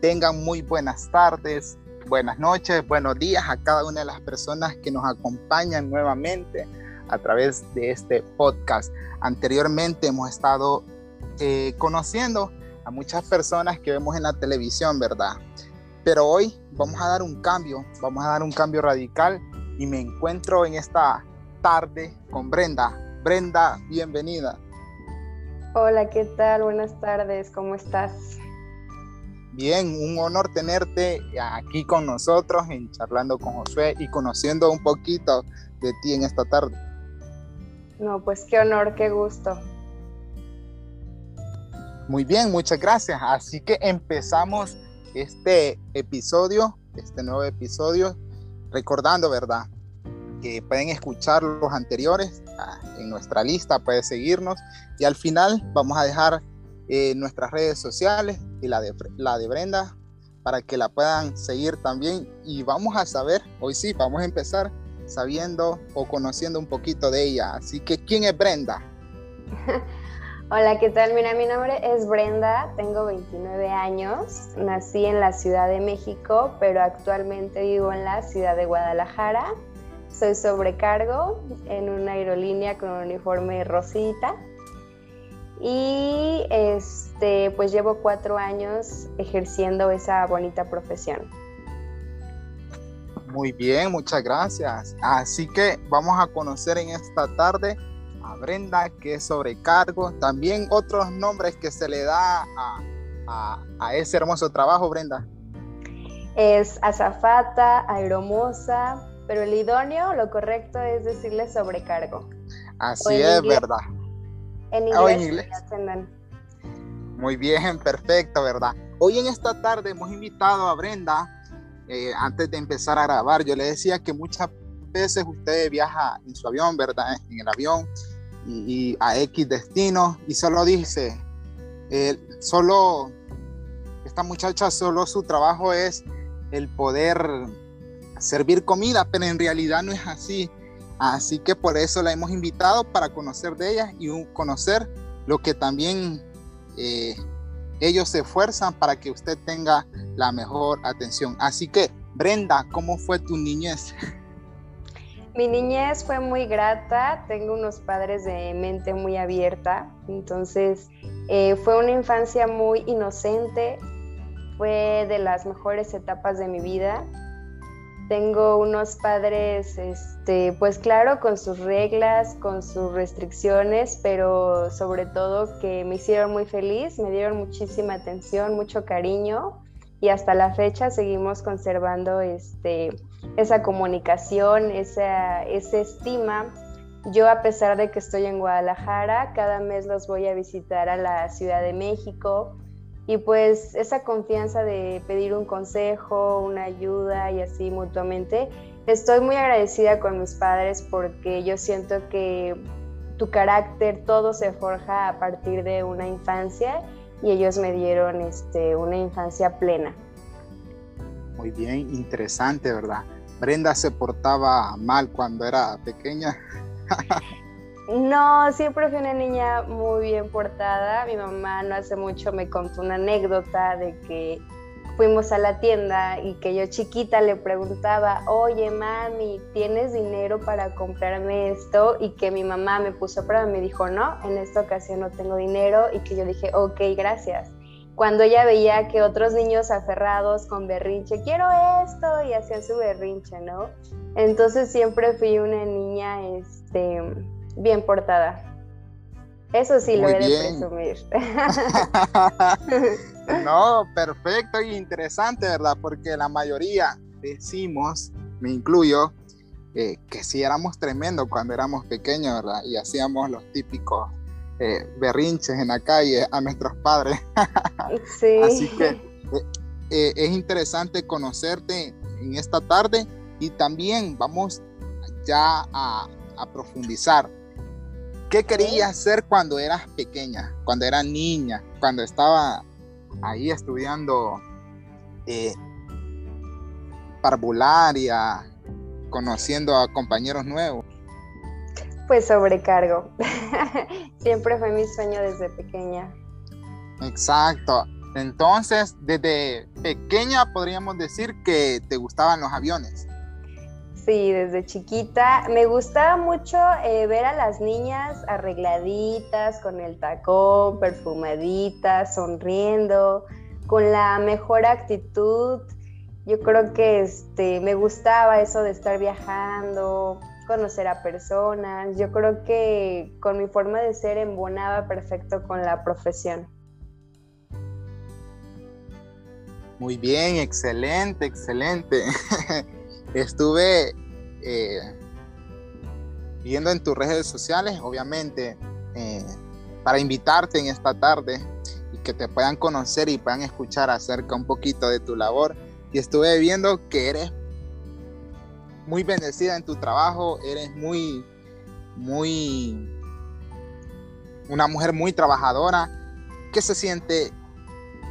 tengan muy buenas tardes, buenas noches, buenos días a cada una de las personas que nos acompañan nuevamente a través de este podcast. Anteriormente hemos estado eh, conociendo a muchas personas que vemos en la televisión, ¿verdad? Pero hoy vamos a dar un cambio, vamos a dar un cambio radical y me encuentro en esta tarde con Brenda. Brenda, bienvenida. Hola, ¿qué tal? Buenas tardes, ¿cómo estás? Bien, un honor tenerte aquí con nosotros en charlando con Josué y conociendo un poquito de ti en esta tarde. No, pues qué honor, qué gusto. Muy bien, muchas gracias. Así que empezamos este episodio, este nuevo episodio, recordando, ¿verdad? Que pueden escuchar los anteriores ah, en nuestra lista, pueden seguirnos y al final vamos a dejar eh, nuestras redes sociales y la de, la de Brenda para que la puedan seguir también y vamos a saber, hoy sí, vamos a empezar sabiendo o conociendo un poquito de ella. Así que, ¿quién es Brenda? Hola, ¿qué tal? Mira, mi nombre es Brenda, tengo 29 años, nací en la Ciudad de México, pero actualmente vivo en la ciudad de Guadalajara. Soy sobrecargo en una aerolínea con un uniforme rosita y este, pues llevo cuatro años ejerciendo esa bonita profesión. Muy bien, muchas gracias. Así que vamos a conocer en esta tarde Brenda, que es sobrecargo. También otros nombres que se le da a, ese hermoso trabajo, Brenda. Es azafata, aeromosa, pero el idóneo, lo correcto es decirle sobrecargo. Así es, ¿verdad? En ah, inglés. Muy bien, perfecto, ¿verdad? Hoy en esta tarde hemos invitado a Brenda, eh, antes de empezar a grabar, yo le decía que muchas veces usted viaja en su avión, ¿verdad? En el avión y, a X destino y solo dice, eh, solo, esta muchacha solo su trabajo es el poder servir comida, pero en realidad no es así. Así que por eso la hemos invitado para conocer de ella y conocer lo que también eh, ellos se esfuerzan para que usted tenga la mejor atención. Así que, Brenda, ¿cómo fue tu niñez? Mi niñez fue muy grata, tengo unos padres de mente muy abierta, entonces eh, fue una infancia muy inocente, fue de las mejores etapas de mi vida. Tengo unos padres, este, pues claro, con sus reglas, con sus restricciones, pero sobre todo que me hicieron muy feliz, me dieron muchísima atención, mucho cariño y hasta la fecha seguimos conservando este, esa comunicación, esa, esa estima. Yo a pesar de que estoy en Guadalajara, cada mes los voy a visitar a la Ciudad de México y pues esa confianza de pedir un consejo, una ayuda y así mutuamente. Estoy muy agradecida con mis padres porque yo siento que tu carácter, todo se forja a partir de una infancia y ellos me dieron este, una infancia plena. Muy bien, interesante, ¿verdad? Brenda se portaba mal cuando era pequeña. No, siempre fui una niña muy bien portada. Mi mamá no hace mucho me contó una anécdota de que fuimos a la tienda y que yo chiquita le preguntaba, oye mami, ¿tienes dinero para comprarme esto? Y que mi mamá me puso a prueba y me dijo, no, en esta ocasión no tengo dinero y que yo dije, ok, gracias. Cuando ella veía que otros niños aferrados con berrinche, quiero esto, y hacían su berrinche, ¿no? Entonces siempre fui una niña este, bien portada. Eso sí lo he de presumir. no, perfecto y interesante, ¿verdad? Porque la mayoría decimos, me incluyo, eh, que sí éramos tremendos cuando éramos pequeños, ¿verdad? Y hacíamos los típicos eh, berrinches en la calle a nuestros padres. sí. Así que eh, es interesante conocerte en esta tarde y también vamos ya a, a profundizar ¿Qué querías hacer cuando eras pequeña, cuando era niña, cuando estaba ahí estudiando eh, parvularia, conociendo a compañeros nuevos? Pues sobrecargo. Siempre fue mi sueño desde pequeña. Exacto. Entonces, desde pequeña podríamos decir que te gustaban los aviones. Sí, desde chiquita. Me gustaba mucho eh, ver a las niñas arregladitas, con el tacón, perfumaditas, sonriendo, con la mejor actitud. Yo creo que este, me gustaba eso de estar viajando, conocer a personas. Yo creo que con mi forma de ser embonaba perfecto con la profesión. Muy bien, excelente, excelente. Estuve eh, viendo en tus redes sociales, obviamente, eh, para invitarte en esta tarde y que te puedan conocer y puedan escuchar acerca un poquito de tu labor. Y estuve viendo que eres muy bendecida en tu trabajo, eres muy, muy, una mujer muy trabajadora. ¿Qué se siente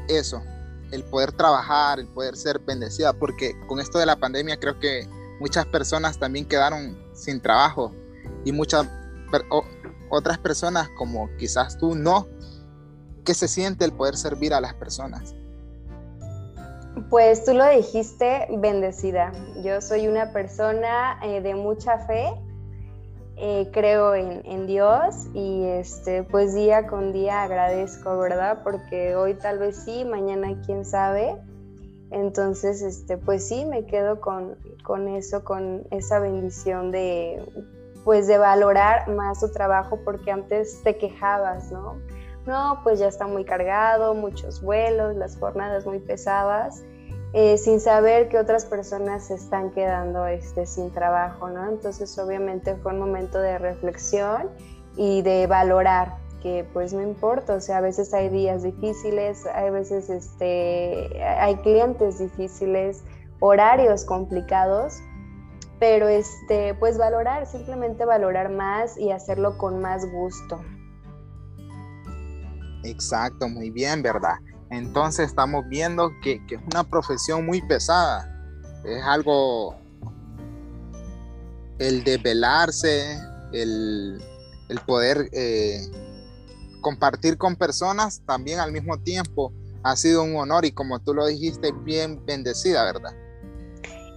eso? El poder trabajar, el poder ser bendecida, porque con esto de la pandemia creo que muchas personas también quedaron sin trabajo y muchas otras personas como quizás tú no. ¿Qué se siente el poder servir a las personas? Pues tú lo dijiste, bendecida. Yo soy una persona eh, de mucha fe, eh, creo en, Dios y este, pues día con día agradezco, ¿verdad? Porque hoy tal vez sí, mañana quién sabe. Entonces, este, pues sí, me quedo con, con eso, con esa bendición de, pues de valorar más tu trabajo porque antes te quejabas, ¿no? no, pues ya está muy cargado, muchos vuelos, las jornadas muy pesadas, eh, sin saber que otras personas se están quedando este, sin trabajo, ¿no? Entonces obviamente fue un momento de reflexión y de valorar que pues no importa, o sea, a veces hay días difíciles, hay veces este, hay clientes difíciles, horarios complicados, pero este, pues valorar, simplemente valorar más y hacerlo con más gusto. Exacto, muy bien, ¿verdad? Entonces estamos viendo que, es una profesión muy pesada. Es algo, el desvelarse, el, el poder eh, compartir con personas también al mismo tiempo ha sido un honor y como tú lo dijiste, bien bendecida, ¿verdad?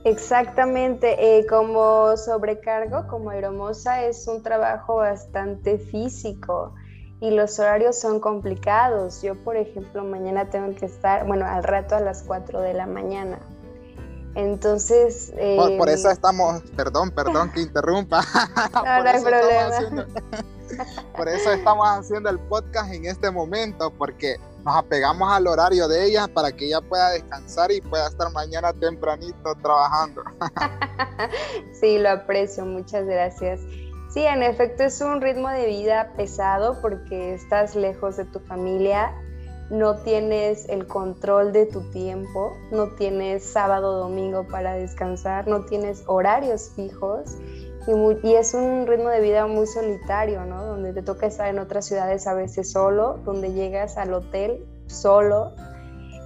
Exactamente, eh, como sobrecargo, como aeromosa, es un trabajo bastante físico y los horarios son complicados. Yo, por ejemplo, mañana tengo que estar, bueno, al rato a las 4 de la mañana. Entonces... por, eso em, estamos, perdón, perdón que interrumpa. No, no hay problema. por eso estamos haciendo el podcast en este momento, porque nos apegamos al horario de ella para que ella pueda descansar y pueda estar mañana tempranito trabajando. sí, lo aprecio, muchas gracias. Sí, en efecto es un ritmo de vida pesado porque estás lejos de tu familia, no tienes el control de tu tiempo, no tienes sábado, domingo para descansar, no tienes horarios fijos y, es un ritmo de vida muy solitario, ¿no? Donde te toca estar en otras ciudades a veces solo, donde llegas al hotel solo,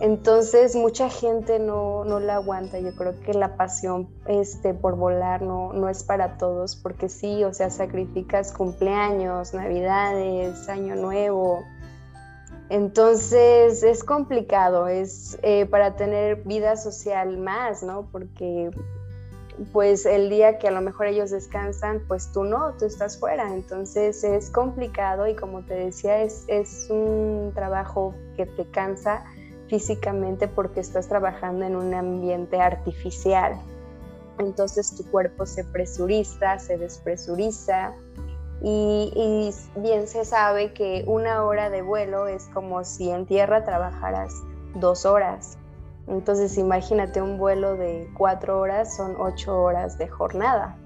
entonces mucha gente no, no, la aguanta. Yo creo que la pasión este, por volar no, no es para todos, porque sí, o sea, sacrificas cumpleaños, navidades, año nuevo. Entonces es complicado, es eh, para tener vida social más, ¿no? Porque pues el día que a lo mejor ellos descansan, pues tú no, tú estás fuera. Entonces es complicado y como te decía, es, es un trabajo que te cansa físicamente porque estás trabajando en un ambiente artificial. Entonces tu cuerpo se presuriza, se despresuriza y, bien se sabe que una hora de vuelo es como si en tierra trabajaras dos horas. Entonces imagínate un vuelo de cuatro horas, son ocho horas de jornada.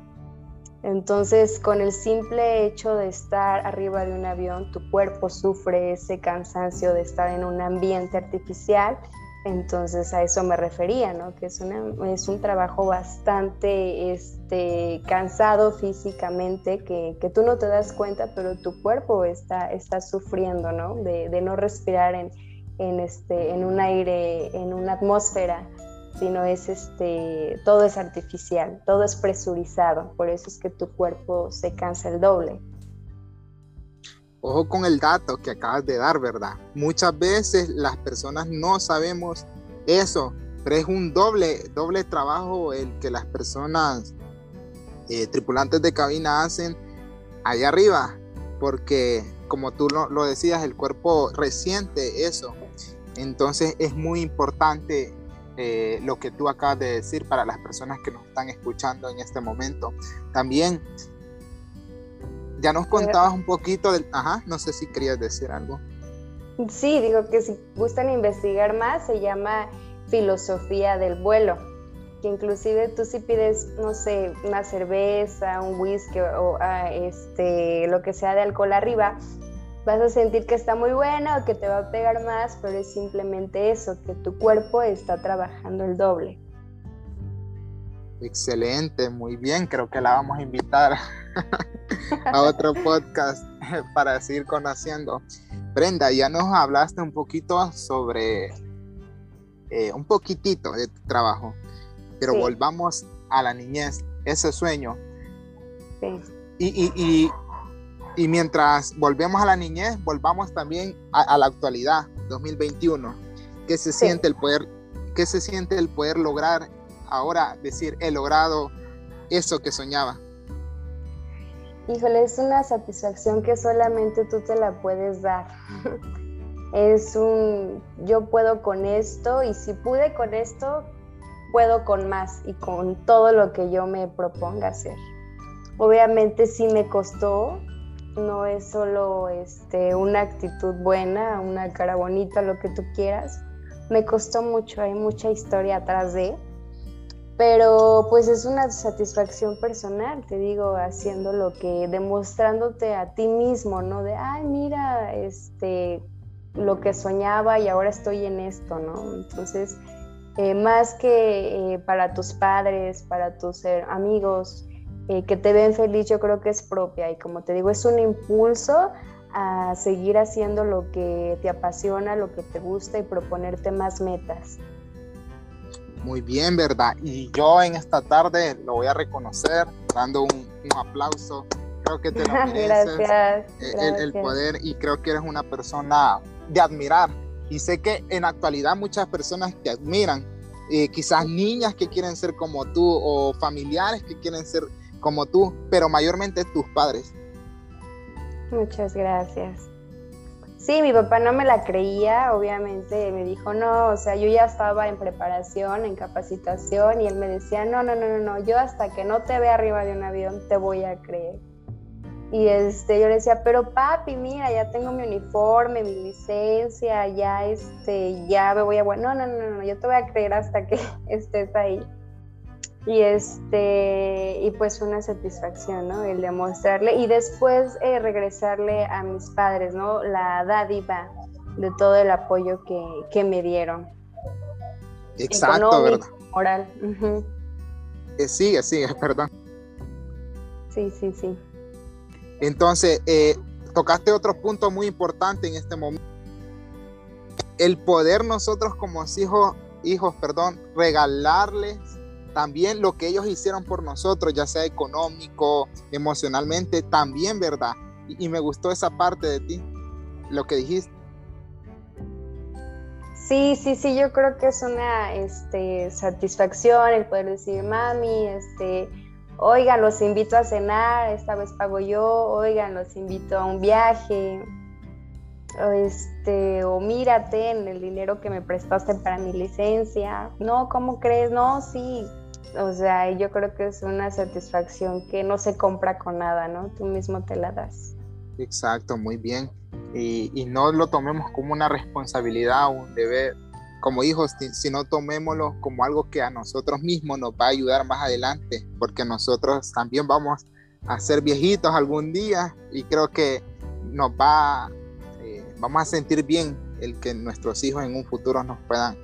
Entonces, con el simple hecho de estar arriba de un avión, tu cuerpo sufre ese cansancio de estar en un ambiente artificial. Entonces, a eso me refería, ¿no? Que es, es un trabajo bastante este, cansado físicamente, que, tú no te das cuenta, pero tu cuerpo está, está sufriendo, ¿no? De, de no respirar en, en, este, en un aire, en una atmósfera sino es este, todo es artificial, todo es presurizado, por eso es que tu cuerpo se cansa el doble. ojo con el dato que acabas de dar, ¿verdad? Muchas veces las personas no sabemos eso, pero es un doble, doble trabajo el que las personas eh, tripulantes de cabina hacen allá arriba, porque como tú lo, decías, el cuerpo resiente eso. Entonces es muy importante eh, lo que tú acabas de decir para las personas que nos están escuchando en este momento. También ya nos contabas un poquito del... Ajá, no sé si querías decir algo. Sí, digo que si gustan investigar más, se llama filosofía del vuelo que inclusive tú si pides, no sé, una cerveza, un whisky o ah, este, lo que sea de alcohol arriba, vas a sentir que está muy buena o que te va a pegar más, pero es simplemente eso, que tu cuerpo está trabajando el doble. Excelente, muy bien, creo que la vamos a invitar a otro podcast para seguir conociendo. Brenda, ya nos hablaste un poquito sobre, eh, un poquitito de tu trabajo pero volvamos a la niñez, ese sueño. Sí. Y, y, mientras volvemos a la niñez, volvamos también a, la actualidad, 2021. ¿Qué se siente el poder, qué se siente el poder lograr ahora decir he logrado eso que soñaba? Híjole, es una satisfacción que solamente tú te la puedes dar. es un yo puedo con esto y si pude con esto, puedo con más y con todo lo que yo me proponga hacer. Obviamente sí me costó, no es solo este, una actitud buena, una cara bonita, lo que tú quieras. Me costó mucho, hay mucha historia atrás de, pero pues es una satisfacción personal, te digo, haciendo lo que, demostrándote a ti mismo, ¿no? De, ay, mira, este, lo que soñaba y ahora estoy en esto, ¿no? Entonces, eh, más que eh, para tus padres, para tus eh, amigos que te ven feliz, yo creo que es propia y como te digo, es un impulso a seguir haciendo lo que te apasiona, lo que te gusta y proponerte más metas. Muy bien, ¿verdad? Y yo en esta tarde lo voy a reconocer dando un, aplauso. Creo que te lo mereces. gracias, el poder y creo que eres una persona de admirar y sé que en la actualidad muchas personas te admiran, eh, quizás niñas que quieren ser como tú o familiares que quieren ser como tú, pero mayormente tus padres. Muchas gracias. Sí, mi papá no me la creía, obviamente me dijo, no, o sea, yo ya estaba en preparación, en capacitación, y él me decía, no, no, no, no, no, yo hasta que no te vea arriba de un avión te voy a creer. Y este, yo le decía, pero papi, mira, ya tengo mi uniforme, mi licencia, ya, este, ya me voy a... No, no, no, no, yo te voy a creer hasta que estés ahí. Y, este, y pues una satisfacción, ¿no? El demostrarle y después eh, regresarle a mis padres, ¿no? La dádiva de todo el apoyo que, me dieron. Exacto, ¿verdad? Moral. Sí, sí, perdón. Sí, sí, sí. Entonces, eh, tocaste otro punto muy importante en este momento. El poder nosotros como hijos, hijos, perdón, regalarles también lo que ellos hicieron por nosotros, ya sea económico, emocionalmente, también, ¿verdad? Y, me gustó esa parte de ti, lo que dijiste. Sí, sí, sí, yo creo que es una este, satisfacción el poder decir, mami, este, oigan, los invito a cenar, esta vez pago yo, oigan, los invito a un viaje, o, este, o mírate en el dinero que me prestaste para mi licencia, no, ¿cómo crees? No, sí, o sea, yo creo que es una satisfacción que no se compra con nada, ¿no? Tú mismo te la das. Exacto, muy bien. Y, y no lo tomemos como una responsabilidad, un deber, como hijos, si no tomémoslo como algo que a nosotros mismos nos va a ayudar más adelante, porque nosotros también vamos a ser viejitos algún día y creo que nos va, eh, vamos a sentir bien el que nuestros hijos en un futuro nos puedan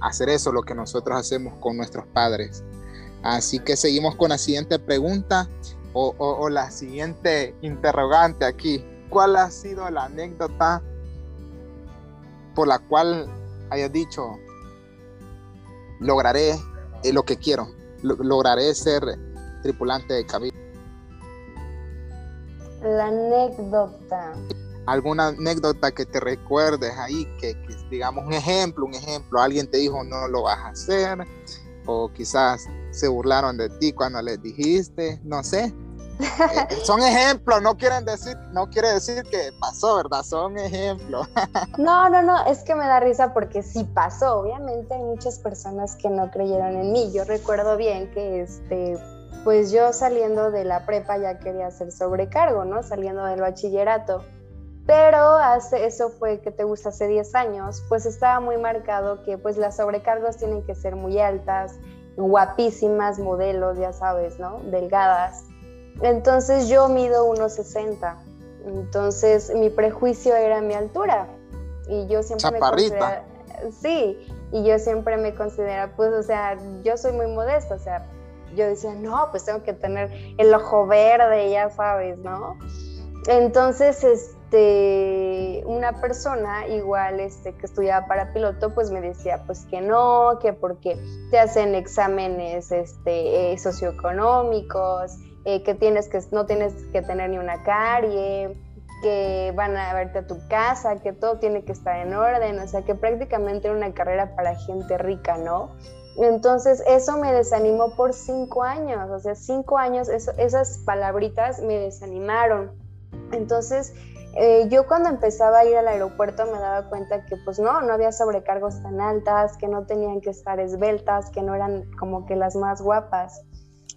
hacer eso, lo que nosotros hacemos con nuestros padres. Así que seguimos con la siguiente pregunta o, o la siguiente interrogante aquí. ¿Cuál ha sido la anécdota por la cual hayas dicho, lograré eh, lo que quiero, lograré ser tripulante de cabina? La anécdota. ¿Alguna anécdota que te recuerdes ahí? Que, digamos un ejemplo, un ejemplo, alguien te dijo no lo vas a hacer, o quizás se burlaron de ti cuando les dijiste, no sé. Eh, son ejemplos, no quieren decir, no quiere decir que pasó, ¿verdad? Son ejemplos. no, no, no, es que me da risa porque sí pasó. Obviamente hay muchas personas que no creyeron en mí. Yo recuerdo bien que este, pues yo saliendo de la prepa ya quería hacer sobrecargo, ¿no? Saliendo del bachillerato. Pero hace, eso fue que te gusta hace 10 años, pues estaba muy marcado que pues las sobrecargos tienen que ser muy altas, guapísimas modelos, ya sabes, ¿no? Delgadas. Entonces yo mido 1,60. Entonces mi prejuicio era mi altura. Y yo siempre me considera, Sí, y yo siempre me considera, pues, o sea, yo soy muy modesta, o sea, yo decía, no, pues tengo que tener el ojo verde, ya sabes, ¿no? Entonces, este, una persona igual este, que estudiaba para piloto, pues me decía, pues que no, que porque te hacen exámenes este, eh, socioeconómicos, eh, que tienes que no tienes que tener ni una carie, que van a verte a tu casa, que todo tiene que estar en orden, o sea que prácticamente era una carrera para gente rica, ¿no? Entonces eso me desanimó por cinco años, o sea, cinco años, esas palabritas me desanimaron. Entonces eh, yo cuando empezaba a ir al aeropuerto me daba cuenta que pues no, no había sobrecargos tan altas, que no tenían que estar esbeltas, que no eran como que las más guapas.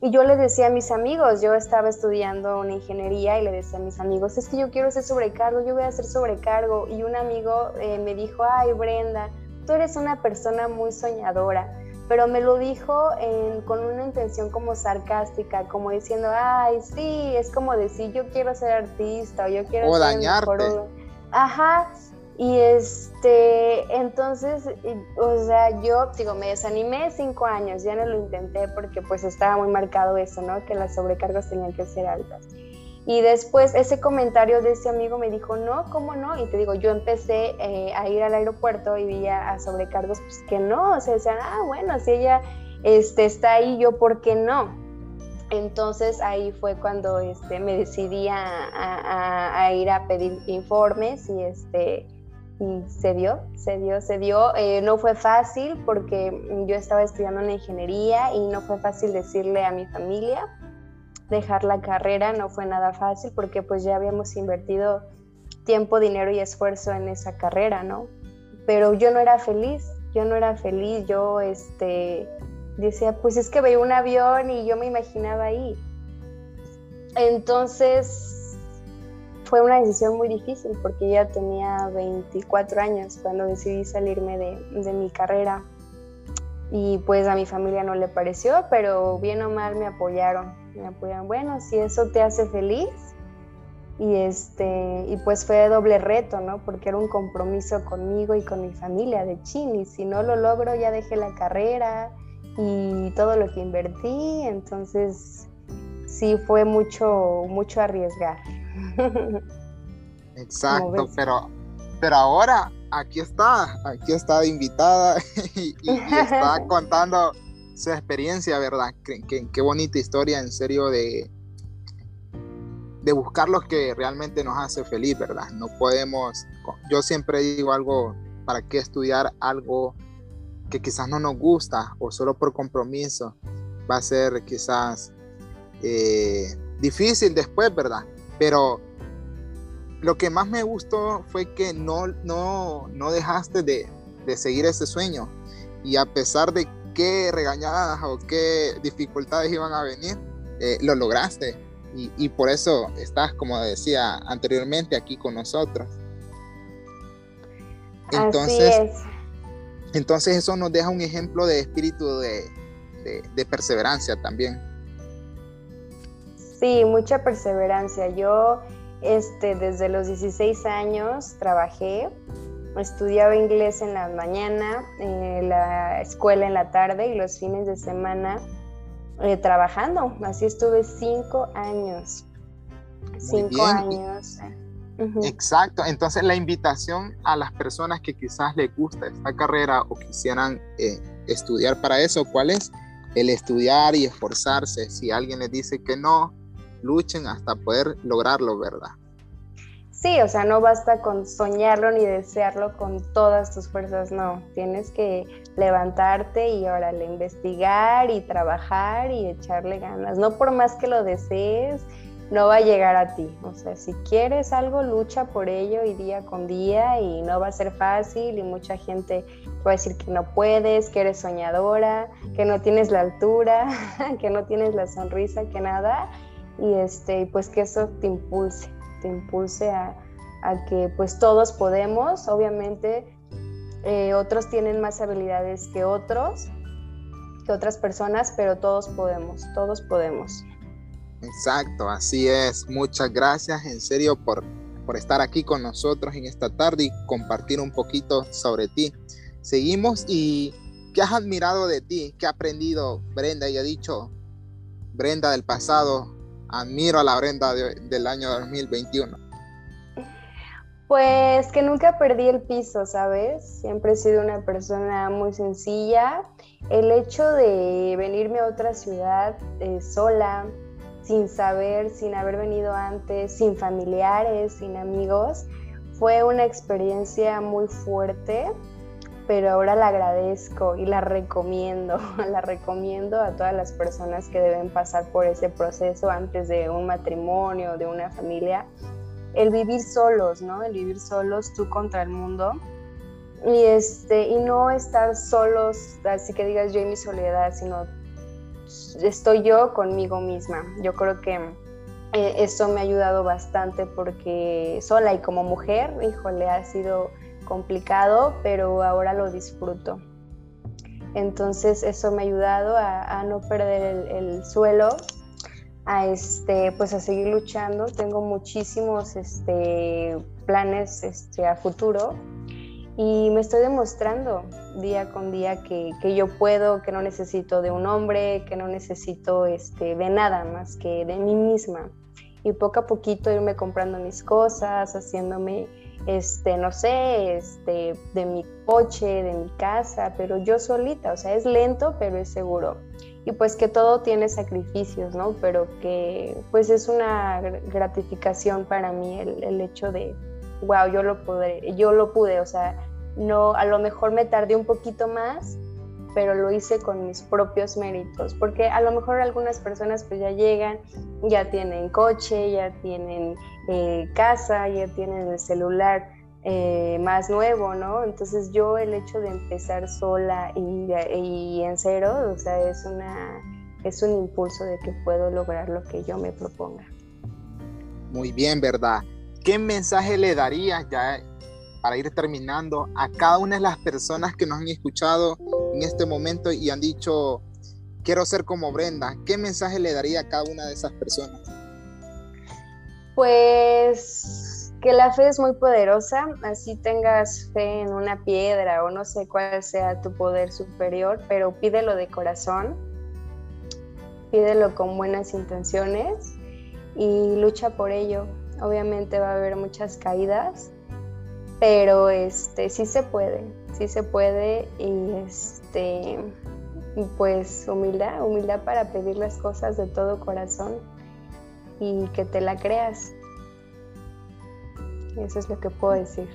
Y yo le decía a mis amigos, yo estaba estudiando una ingeniería y le decía a mis amigos, es que yo quiero hacer sobrecargo, yo voy a hacer sobrecargo. Y un amigo eh, me dijo, ay Brenda, tú eres una persona muy soñadora, pero me lo dijo con una intención como sarcástica, como diciendo, ay, sí, es como decir, yo quiero ser artista o yo quiero o ser dañarte. Ajá, y este, entonces, o sea, yo digo, me desanimé cinco años, ya no lo intenté porque pues estaba muy marcado eso, ¿no? Que las sobrecargas tenían que ser altas. Y después ese comentario de ese amigo me dijo, no, ¿cómo no? Y te digo, yo empecé eh, a ir al aeropuerto y vi a, sobrecargos, pues que no, o sea, decían, ah, bueno, si ella este, está ahí, yo, ¿por qué no? Entonces ahí fue cuando este, me decidí a, ir a pedir informes y este se dio, se dio, se dio. Eh, no fue fácil porque yo estaba estudiando una ingeniería y no fue fácil decirle a mi familia dejar la carrera, no fue nada fácil porque pues ya habíamos invertido tiempo, dinero y esfuerzo en esa carrera, ¿no? Pero yo no era feliz, yo no era feliz, yo este, decía, pues es que veía un avión y yo me imaginaba ahí. Entonces fue una decisión muy difícil porque ya tenía 24 años cuando decidí salirme de, mi carrera y pues a mi familia no le pareció, pero bien o mal me apoyaron. Me apoyaron, bueno, si eso te hace feliz. Y, este, y pues fue doble reto, ¿no? Porque era un compromiso conmigo y con mi familia de chin. Y si no lo logro, ya dejé la carrera y todo lo que invertí. Entonces, sí fue mucho, mucho arriesgar. Exacto, pero, pero ahora aquí está, aquí está invitada y, está contando su experiencia, ¿verdad? Qué, qué, bonita historia, en serio, de, de buscar lo que realmente nos hace feliz, ¿verdad? No podemos, yo siempre digo algo, ¿para qué estudiar algo que quizás no nos gusta o solo por compromiso? Va a ser quizás eh, difícil después, ¿verdad? Pero lo que más me gustó fue que no, no, no dejaste de, de seguir ese sueño. Y a pesar de qué regañadas o qué dificultades iban a venir, eh, lo lograste. Y, y, por eso estás, como decía anteriormente, aquí con nosotros. Entonces, entonces eso nos deja un ejemplo de espíritu de, de, de perseverancia también. Sí, mucha perseverancia. Yo este, desde los 16 años trabajé, estudiaba inglés en la mañana, la escuela en la tarde y los fines de semana eh, trabajando. Así estuve cinco años. cinco años. Exacto, entonces la invitación a las personas que quizás les gusta esta carrera o quisieran eh, estudiar para eso, ¿cuál es? El estudiar y esforzarse. Si alguien les dice que no, luchen hasta poder lograrlo, ¿verdad? Sí, o sea, no basta con soñarlo ni desearlo con todas tus fuerzas, no. Tienes que levantarte y órale, investigar y trabajar y echarle ganas. No por más que lo desees, no va a llegar a ti. O sea, si quieres algo, lucha por ello y día con día y no va a ser fácil y mucha gente va a decir que no puedes, que eres soñadora, que no tienes la altura, que no tienes la sonrisa, que nada. Y este, pues que eso te impulse, te impulse a, que pues todos podemos, obviamente eh, otros tienen más habilidades que otros, que otras personas, pero todos podemos, todos podemos. Exacto, así es. Muchas gracias en serio por, por estar aquí con nosotros en esta tarde y compartir un poquito sobre ti. Seguimos y ¿qué has admirado de ti? ¿Qué ha aprendido Brenda? Y ha dicho, Brenda del pasado, admiro a la Brenda del año 2021. Pues que nunca perdí el piso, ¿sabes? Siempre he sido una persona muy sencilla. El hecho de venirme a otra ciudad eh, sola, sin saber, sin haber venido antes, sin familiares, sin amigos, fue una experiencia muy fuerte, pero ahora la agradezco y la recomiendo, la recomiendo a todas las personas que deben pasar por ese proceso antes de un matrimonio, de una familia, el vivir solos, ¿no? El vivir solos tú contra el mundo y este y no estar solos, así que digas yo y mi soledad, sino estoy yo conmigo misma. Yo creo que eh, eso me ha ayudado bastante porque sola y como mujer, híjole, ha sido complicado, pero ahora lo disfruto. Entonces eso me ha ayudado a, no perder el, suelo, a este, pues a seguir luchando. Tengo muchísimos este, planes este, a futuro y me estoy demostrando día con día que, yo puedo, que no necesito de un hombre, que no necesito este, de nada más que de mí misma. Y poco a poquito irme comprando mis cosas, haciéndome, este, no sé, este, de mi coche, de mi casa, pero yo solita, o sea, es lento, pero es seguro. Y pues que todo tiene sacrificios, ¿no? Pero que pues es una gratificación para mí el, el hecho de, wow, yo lo pude, yo lo pude, o sea, no, a lo mejor me tardé un poquito más, pero lo hice con mis propios méritos, porque a lo mejor algunas personas pues ya llegan, ya tienen coche, ya tienen eh, casa, ya tienen el celular eh, más nuevo, ¿no? Entonces yo el hecho de empezar sola y, y en cero, o sea, es una es un impulso de que puedo lograr lo que yo me proponga. Muy bien, ¿verdad? ¿Qué mensaje le darías ya para ir terminando a cada una de las personas que nos han escuchado en este momento y han dicho, quiero ser como Brenda? ¿Qué mensaje le daría a cada una de esas personas? Pues que la fe es muy poderosa, así tengas fe en una piedra o no sé cuál sea tu poder superior, pero pídelo de corazón, pídelo con buenas intenciones y lucha por ello obviamente va a haber muchas caídas, pero este sí se puede, sí se puede y este pues humildad, humildad para pedir las cosas de todo corazón y que te la creas. Eso es lo que puedo decir.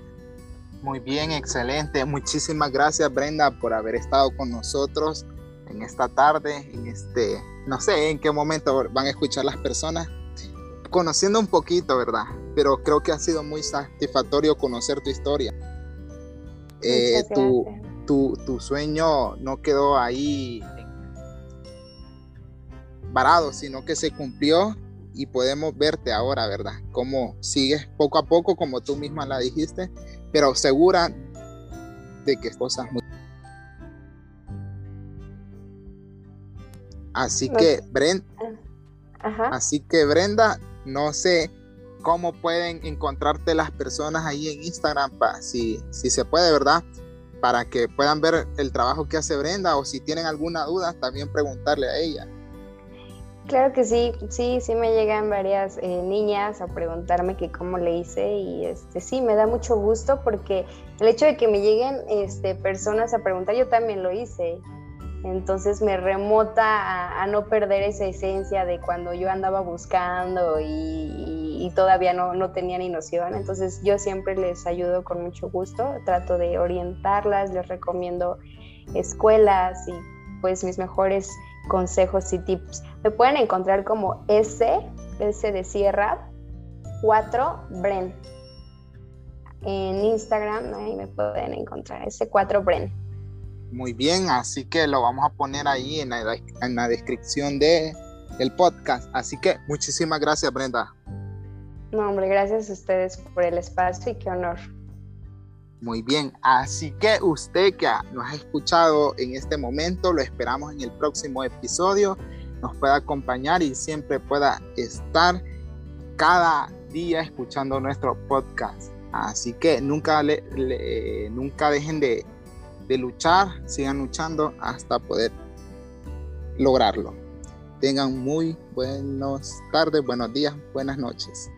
Muy bien, excelente. Muchísimas gracias Brenda por haber estado con nosotros en esta tarde, en este, no sé en qué momento van a escuchar las personas, conociendo un poquito, ¿verdad? Pero creo que ha sido muy satisfactorio conocer tu historia. Eh, tu, tu, tu, sueño no quedó ahí varado, sino que se cumplió y podemos verte ahora, ¿verdad? Cómo sigues poco a poco, como tú misma la dijiste, pero segura de que cosas muy... Así que, Brenda, así que Brenda, no sé cómo pueden encontrarte las personas ahí en Instagram, si, si se puede, ¿verdad? Para que puedan ver el trabajo que hace Brenda o si tienen alguna duda, también preguntarle a ella. Claro que sí, sí, sí me llegan varias eh, niñas a preguntarme que cómo le hice y este sí, me da mucho gusto porque el hecho de que me lleguen este, personas a preguntar, yo también lo hice Entonces me remota a, no perder esa esencia de cuando yo andaba buscando y, todavía no, no, tenía ni noción. Entonces yo siempre les ayudo con mucho gusto, trato de orientarlas, les recomiendo escuelas y pues mis mejores consejos y tips. Me pueden encontrar como S, S de Sierra, 4 Bren. En Instagram, ahí me pueden encontrar, S4 Bren. Muy bien, así que lo vamos a poner ahí en la, en la descripción de, del podcast. Así que muchísimas gracias, Brenda. No, hombre, gracias a ustedes por el espacio y qué honor. Muy bien, así que usted que nos ha escuchado en este momento, lo esperamos en el próximo episodio, nos pueda acompañar y siempre pueda estar cada día escuchando nuestro podcast. Así que nunca, le, nunca dejen de, de luchar, sigan luchando hasta poder lograrlo. Tengan muy buenas tardes, buenos días, buenas noches.